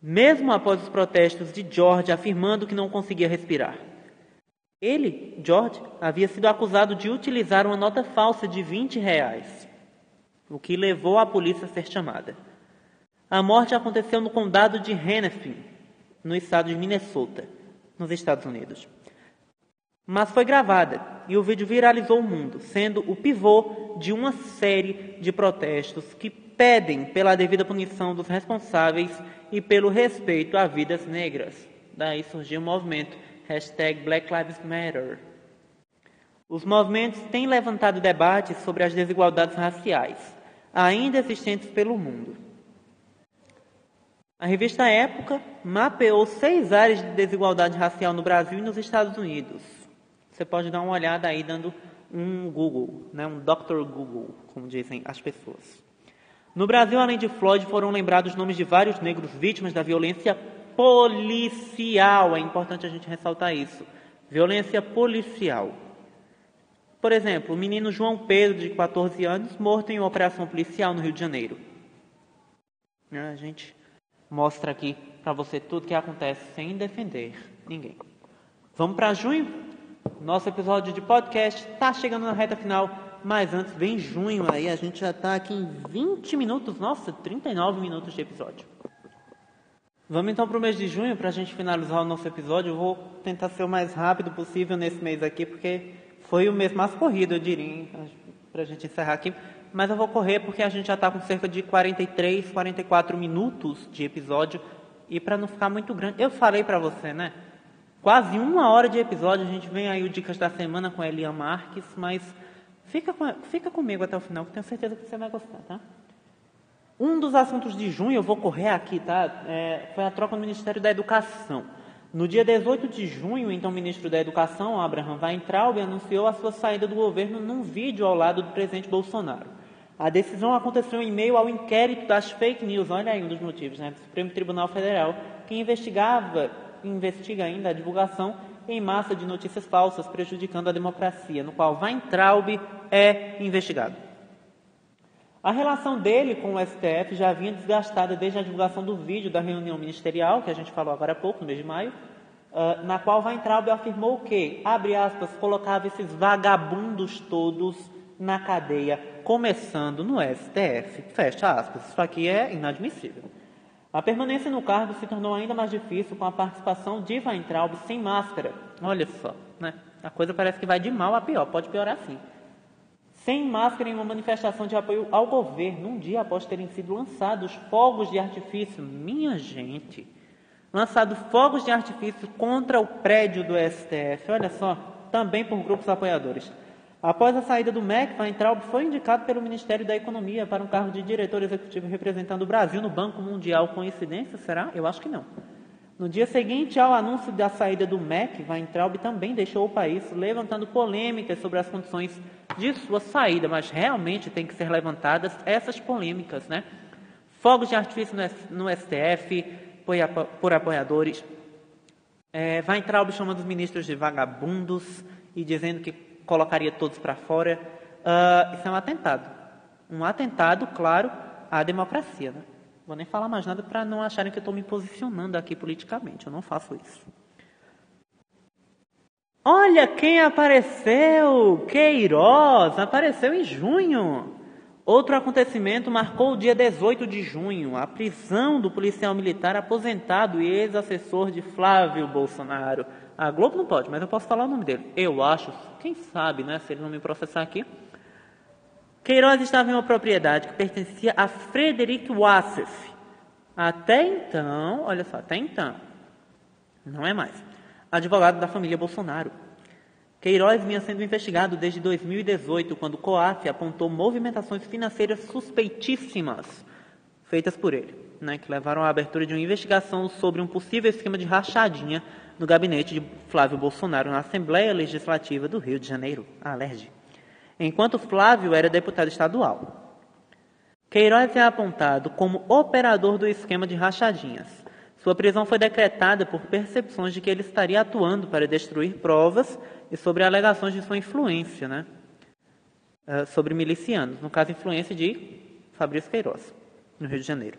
Mesmo após os protestos de George afirmando que não conseguia respirar. Ele, George, havia sido acusado de utilizar uma nota falsa de 20 reais, o que levou a polícia a ser chamada. A morte aconteceu no condado de Hennepin, no estado de Minnesota, nos Estados Unidos mas foi gravada e o vídeo viralizou o mundo, sendo o pivô de uma série de protestos que pedem pela devida punição dos responsáveis e pelo respeito a vidas negras. Daí surgiu o movimento hashtag Black Lives Matter. Os movimentos têm levantado debates sobre as desigualdades raciais, ainda existentes pelo mundo. A revista Época mapeou seis áreas de desigualdade racial no Brasil e nos Estados Unidos você pode dar uma olhada aí dando um Google, né, um Dr. Google, como dizem as pessoas. No Brasil, além de Floyd, foram lembrados nomes de vários negros vítimas da violência policial. É importante a gente ressaltar isso. Violência policial. Por exemplo, o menino João Pedro, de 14 anos, morto em uma operação policial no Rio de Janeiro. A gente mostra aqui para você tudo que acontece sem defender ninguém. Vamos para junho? Nosso episódio de podcast está chegando na reta final, mas antes vem junho aí, a gente já está aqui em 20 minutos, nossa, 39 minutos de episódio. Vamos então para o mês de junho, para a gente finalizar o nosso episódio. Eu vou tentar ser o mais rápido possível nesse mês aqui, porque foi o mês mais corrido, eu diria, para a gente encerrar aqui. Mas eu vou correr porque a gente já está com cerca de 43, 44 minutos de episódio. E para não ficar muito grande, eu falei para você, né? Quase uma hora de episódio, a gente vem aí o Dicas da Semana com a Elian Marques, mas fica, com, fica comigo até o final, que tenho certeza que você vai gostar, tá? Um dos assuntos de junho, eu vou correr aqui, tá? É, foi a troca no Ministério da Educação. No dia 18 de junho, então, o ministro da Educação, Abraham Weintraub, anunciou a sua saída do governo num vídeo ao lado do presidente Bolsonaro. A decisão aconteceu em meio ao inquérito das fake news, olha aí um dos motivos, né? Do Supremo Tribunal Federal, que investigava investiga ainda a divulgação em massa de notícias falsas prejudicando a democracia, no qual Weintraub é investigado. A relação dele com o STF já vinha desgastada desde a divulgação do vídeo da reunião ministerial, que a gente falou agora há pouco, no mês de maio, uh, na qual Weintraub afirmou que, abre aspas, colocava esses vagabundos todos na cadeia, começando no STF. Fecha aspas. Isso aqui é inadmissível. A permanência no cargo se tornou ainda mais difícil com a participação de Weintraub sem máscara. Olha só, né? A coisa parece que vai de mal a pior, pode piorar sim. Sem máscara em uma manifestação de apoio ao governo, um dia após terem sido lançados fogos de artifício. Minha gente, lançado fogos de artifício contra o prédio do STF. Olha só, também por grupos apoiadores. Após a saída do MEC, Weintraub foi indicado pelo Ministério da Economia para um cargo de diretor executivo representando o Brasil no Banco Mundial. Coincidência, será? Eu acho que não. No dia seguinte ao anúncio da saída do MEC, Weintraub também deixou o país, levantando polêmicas sobre as condições de sua saída, mas realmente tem que ser levantadas essas polêmicas, né? Fogos de artifício no STF por apoiadores. É, Weintraub chamando os ministros de vagabundos e dizendo que colocaria todos para fora. Uh, isso é um atentado. Um atentado, claro, à democracia. Né? Vou nem falar mais nada para não acharem que eu estou me posicionando aqui politicamente. Eu não faço isso. Olha quem apareceu! Queiroz apareceu em junho. Outro acontecimento marcou o dia 18 de junho, a prisão do policial militar aposentado e ex-assessor de Flávio Bolsonaro, a Globo não pode, mas eu posso falar o nome dele. Eu acho, quem sabe, né, se ele não me processar aqui. Queiroz estava em uma propriedade que pertencia a Frederic Wassef. Até então, olha só, até então, não é mais, advogado da família Bolsonaro. Queiroz vinha sendo investigado desde 2018, quando o COAF apontou movimentações financeiras suspeitíssimas feitas por ele, né, que levaram à abertura de uma investigação sobre um possível esquema de rachadinha no gabinete de Flávio Bolsonaro na Assembleia Legislativa do Rio de Janeiro, a enquanto Flávio era deputado estadual. Queiroz é apontado como operador do esquema de rachadinhas. Sua prisão foi decretada por percepções de que ele estaria atuando para destruir provas e sobre alegações de sua influência, né? Uh, sobre milicianos, no caso, influência de Fabrício Queiroz, no Rio de Janeiro.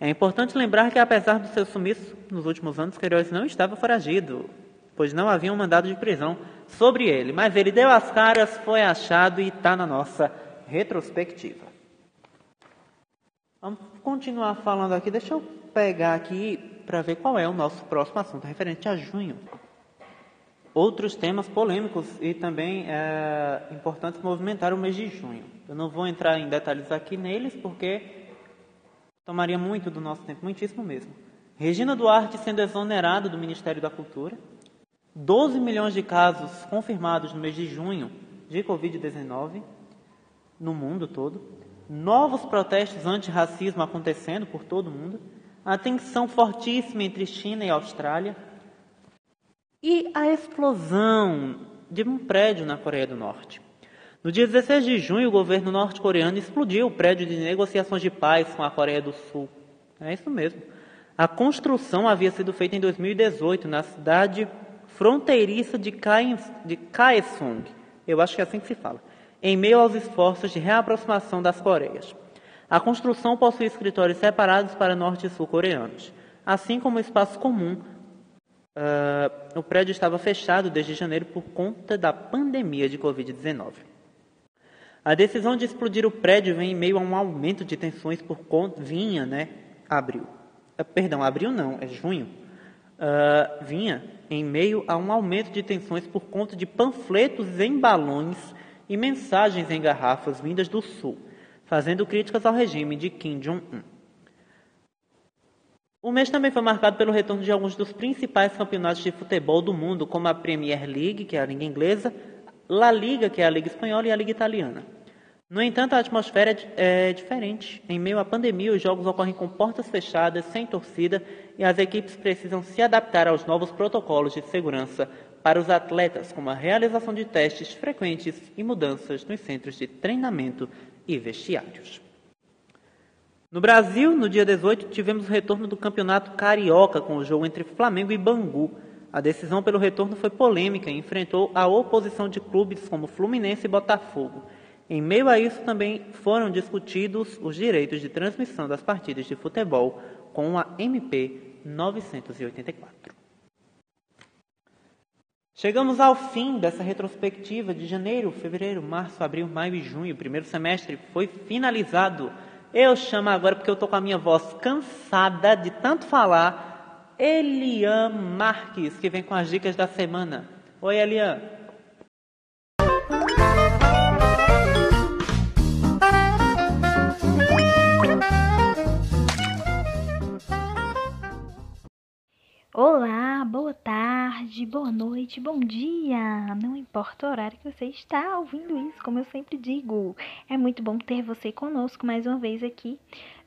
É importante lembrar que, apesar do seu sumiço nos últimos anos, Queiroz não estava foragido, pois não havia um mandado de prisão sobre ele. Mas ele deu as caras, foi achado e está na nossa retrospectiva. Vamos continuar falando aqui. Deixa eu pegar aqui para ver qual é o nosso próximo assunto, referente a junho. Outros temas polêmicos e também é, importantes movimentaram o mês de junho. Eu não vou entrar em detalhes aqui neles, porque Tomaria muito do nosso tempo, muitíssimo mesmo. Regina Duarte sendo exonerada do Ministério da Cultura. 12 milhões de casos confirmados no mês de junho de Covid-19 no mundo todo. Novos protestos anti-racismo acontecendo por todo o mundo. A tensão fortíssima entre China e Austrália. E a explosão de um prédio na Coreia do Norte. No dia 16 de junho, o governo norte-coreano explodiu o prédio de negociações de paz com a Coreia do Sul. É isso mesmo. A construção havia sido feita em 2018 na cidade fronteiriça de, Kaesong. Eu acho que é assim que se fala. Em meio aos esforços de reaproximação das Coreias. A construção possui escritórios separados para norte e sul coreanos, assim como espaço comum. Uh, o prédio estava fechado desde janeiro por conta da pandemia de Covid-19. A decisão de explodir o prédio vem em meio a um aumento de tensões por conta. Vinha, né? Abril. Uh, perdão, abril não, é junho. Uh, vinha em meio a um aumento de tensões por conta de panfletos em balões e mensagens em garrafas vindas do Sul, fazendo críticas ao regime de Kim Jong-un. O mês também foi marcado pelo retorno de alguns dos principais campeonatos de futebol do mundo, como a Premier League, que é a Liga Inglesa, La Liga, que é a Liga Espanhola, e a Liga Italiana. No entanto, a atmosfera é, é diferente. Em meio à pandemia, os jogos ocorrem com portas fechadas, sem torcida, e as equipes precisam se adaptar aos novos protocolos de segurança para os atletas, como a realização de testes frequentes e mudanças nos centros de treinamento e vestiários. No Brasil, no dia 18, tivemos o retorno do Campeonato Carioca com o jogo entre Flamengo e Bangu. A decisão pelo retorno foi polêmica e enfrentou a oposição de clubes como Fluminense e Botafogo. Em meio a isso, também foram discutidos os direitos de transmissão das partidas de futebol com a MP 984. Chegamos ao fim dessa retrospectiva de janeiro, fevereiro, março, abril, maio e junho. O primeiro semestre foi finalizado. Eu chamo agora, porque eu estou com a minha voz cansada de tanto falar, Elian Marques, que vem com as dicas da semana. Oi, Elian. Noite, bom dia! Não importa o horário que você está ouvindo isso, como eu sempre digo. É muito bom ter você conosco mais uma vez aqui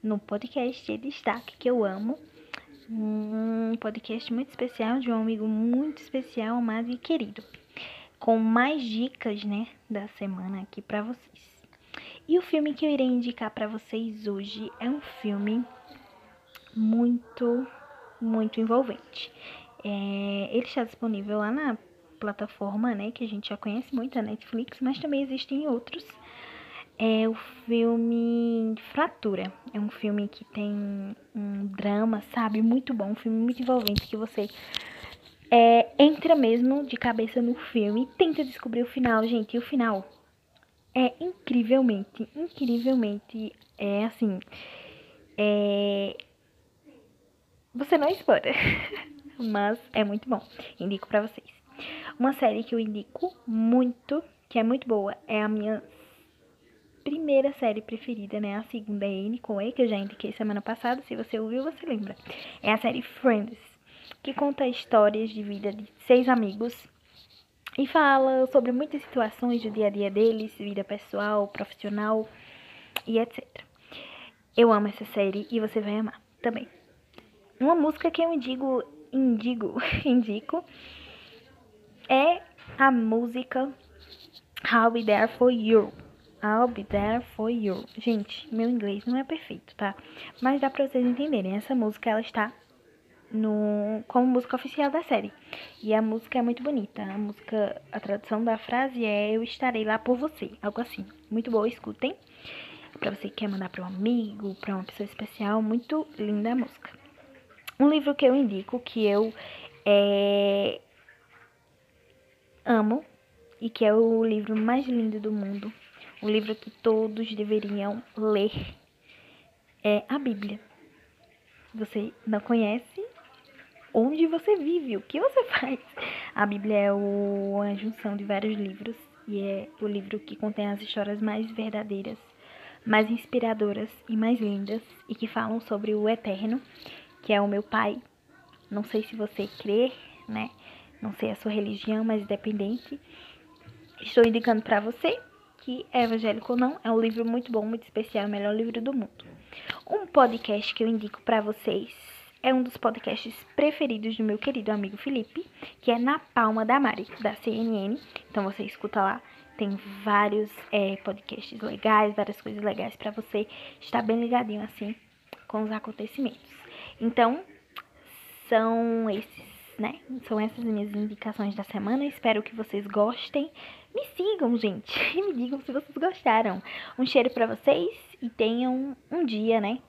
no podcast de destaque que eu amo. Um podcast muito especial de um amigo muito especial, amado e querido. Com mais dicas, né, da semana aqui para vocês. E o filme que eu irei indicar para vocês hoje é um filme muito, muito envolvente. É, ele está disponível lá na plataforma, né, que a gente já conhece muito, a Netflix, mas também existem outros. É o filme Fratura. É um filme que tem um drama, sabe, muito bom, um filme muito envolvente que você é, entra mesmo de cabeça no filme e tenta descobrir o final, gente. E o final é incrivelmente, incrivelmente, é assim, é... Você não espera. [LAUGHS] mas é muito bom. Indico para vocês. Uma série que eu indico muito, que é muito boa, é a minha primeira série preferida, né? A segunda é N com E, que eu já indiquei semana passada. Se você ouviu, você lembra. É a série Friends, que conta histórias de vida de seis amigos e fala sobre muitas situações do dia a dia deles, vida pessoal, profissional e etc. Eu amo essa série e você vai amar também. Uma música que eu indico indigo, [LAUGHS] indico é a música I'll Be There For You. I'll Be There For You. Gente, meu inglês não é perfeito, tá? Mas dá pra vocês entenderem. Essa música, ela está no como música oficial da série. E a música é muito bonita. A música, a tradução da frase é Eu estarei lá por você. Algo assim. Muito boa, escutem. Pra você que quer mandar para um amigo, para uma pessoa especial. Muito linda a música. Um livro que eu indico, que eu é, amo e que é o livro mais lindo do mundo, o livro que todos deveriam ler, é a Bíblia. Você não conhece? Onde você vive? O que você [LAUGHS] faz? A Bíblia é o, uma junção de vários livros e é o livro que contém as histórias mais verdadeiras, mais inspiradoras e mais lindas e que falam sobre o eterno que é o meu pai. Não sei se você crê, né? Não sei a sua religião, mas independente. Estou indicando para você que é evangélico ou não, é um livro muito bom, muito especial, o melhor livro do mundo. Um podcast que eu indico para vocês é um dos podcasts preferidos do meu querido amigo Felipe, que é Na Palma da Mari, da CNN. Então você escuta lá, tem vários é, podcasts legais, várias coisas legais para você estar bem ligadinho assim com os acontecimentos. Então, são esses, né? São essas minhas indicações da semana. Espero que vocês gostem. Me sigam, gente. E [LAUGHS] me digam se vocês gostaram. Um cheiro para vocês e tenham um dia, né?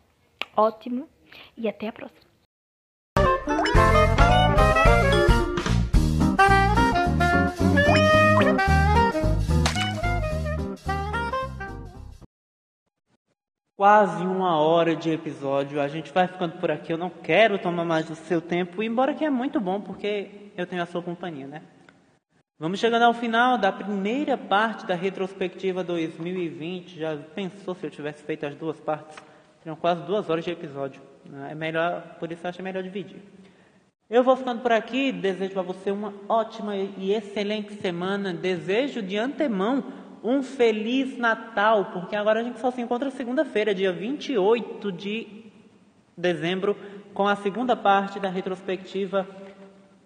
Ótimo. E até a próxima. Quase uma hora de episódio. A gente vai ficando por aqui. Eu não quero tomar mais do seu tempo, embora que é muito bom porque eu tenho a sua companhia, né? Vamos chegando ao final da primeira parte da retrospectiva 2020. Já pensou se eu tivesse feito as duas partes? Seriam quase duas horas de episódio. Né? É melhor, por isso acho melhor dividir. Eu vou ficando por aqui. Desejo a você uma ótima e excelente semana. Desejo de antemão um Feliz Natal, porque agora a gente só se encontra segunda-feira, dia 28 de dezembro, com a segunda parte da retrospectiva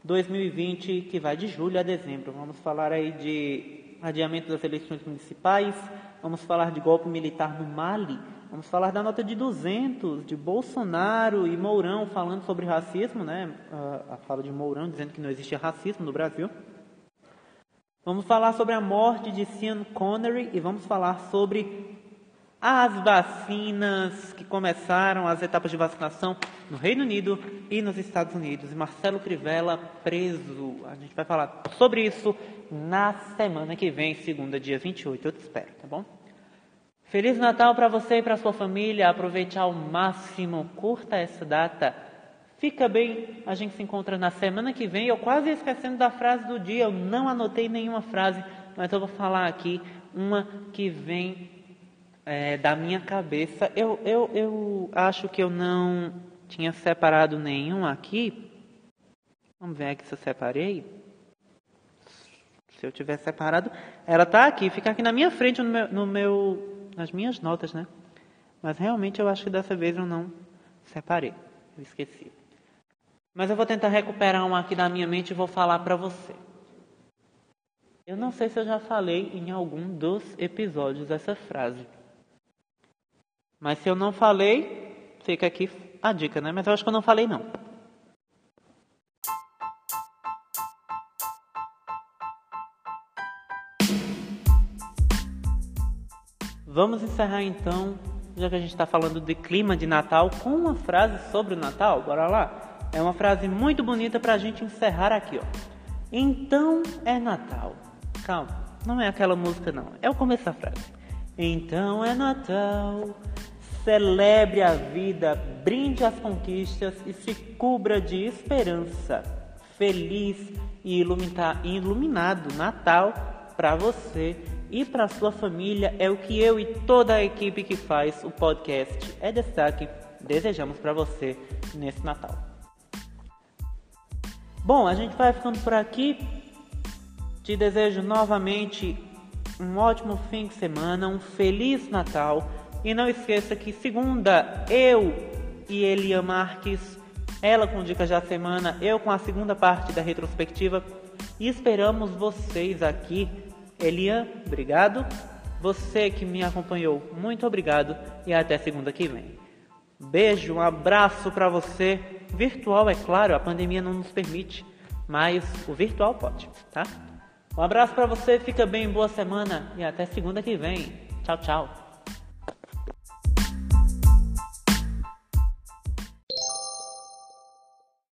2020, que vai de julho a dezembro. Vamos falar aí de adiamento das eleições municipais, vamos falar de golpe militar no Mali, vamos falar da nota de 200 de Bolsonaro e Mourão falando sobre racismo, né? A, a fala de Mourão dizendo que não existe racismo no Brasil. Vamos falar sobre a morte de Sean Connery e vamos falar sobre as vacinas que começaram as etapas de vacinação no Reino Unido e nos Estados Unidos. E Marcelo Crivella preso. A gente vai falar sobre isso na semana que vem, segunda, dia 28. Eu te espero, tá bom? Feliz Natal para você e para sua família. Aproveite ao máximo. Curta essa data Fica bem, a gente se encontra na semana que vem. Eu quase esquecendo da frase do dia, eu não anotei nenhuma frase, mas eu vou falar aqui uma que vem é, da minha cabeça. Eu, eu, eu acho que eu não tinha separado nenhum aqui. Vamos ver aqui se eu separei. Se eu tivesse separado, ela tá aqui, fica aqui na minha frente, no meu, no meu, nas minhas notas, né? Mas realmente eu acho que dessa vez eu não separei. Eu esqueci. Mas eu vou tentar recuperar uma aqui da minha mente e vou falar para você. Eu não sei se eu já falei em algum dos episódios essa frase. Mas se eu não falei, fica aqui a dica, né? Mas eu acho que eu não falei não. Vamos encerrar então, já que a gente está falando de clima de Natal, com uma frase sobre o Natal. Bora lá? É uma frase muito bonita para a gente encerrar aqui, ó. Então é Natal. Calma, não é aquela música não. É o começo da frase. Então é Natal. Celebre a vida, brinde as conquistas e se cubra de esperança. Feliz e iluminado Natal para você e para sua família é o que eu e toda a equipe que faz o podcast é destaque desejamos para você nesse Natal. Bom, a gente vai ficando por aqui. Te desejo novamente um ótimo fim de semana, um feliz Natal. E não esqueça que segunda eu e Elia Marques, ela com dicas da semana, eu com a segunda parte da retrospectiva. E esperamos vocês aqui. Elia, obrigado. Você que me acompanhou, muito obrigado e até segunda que vem. Beijo, um abraço para você. Virtual, é claro, a pandemia não nos permite, mas o virtual pode, tá? Um abraço para você, fica bem, boa semana e até segunda que vem. Tchau, tchau.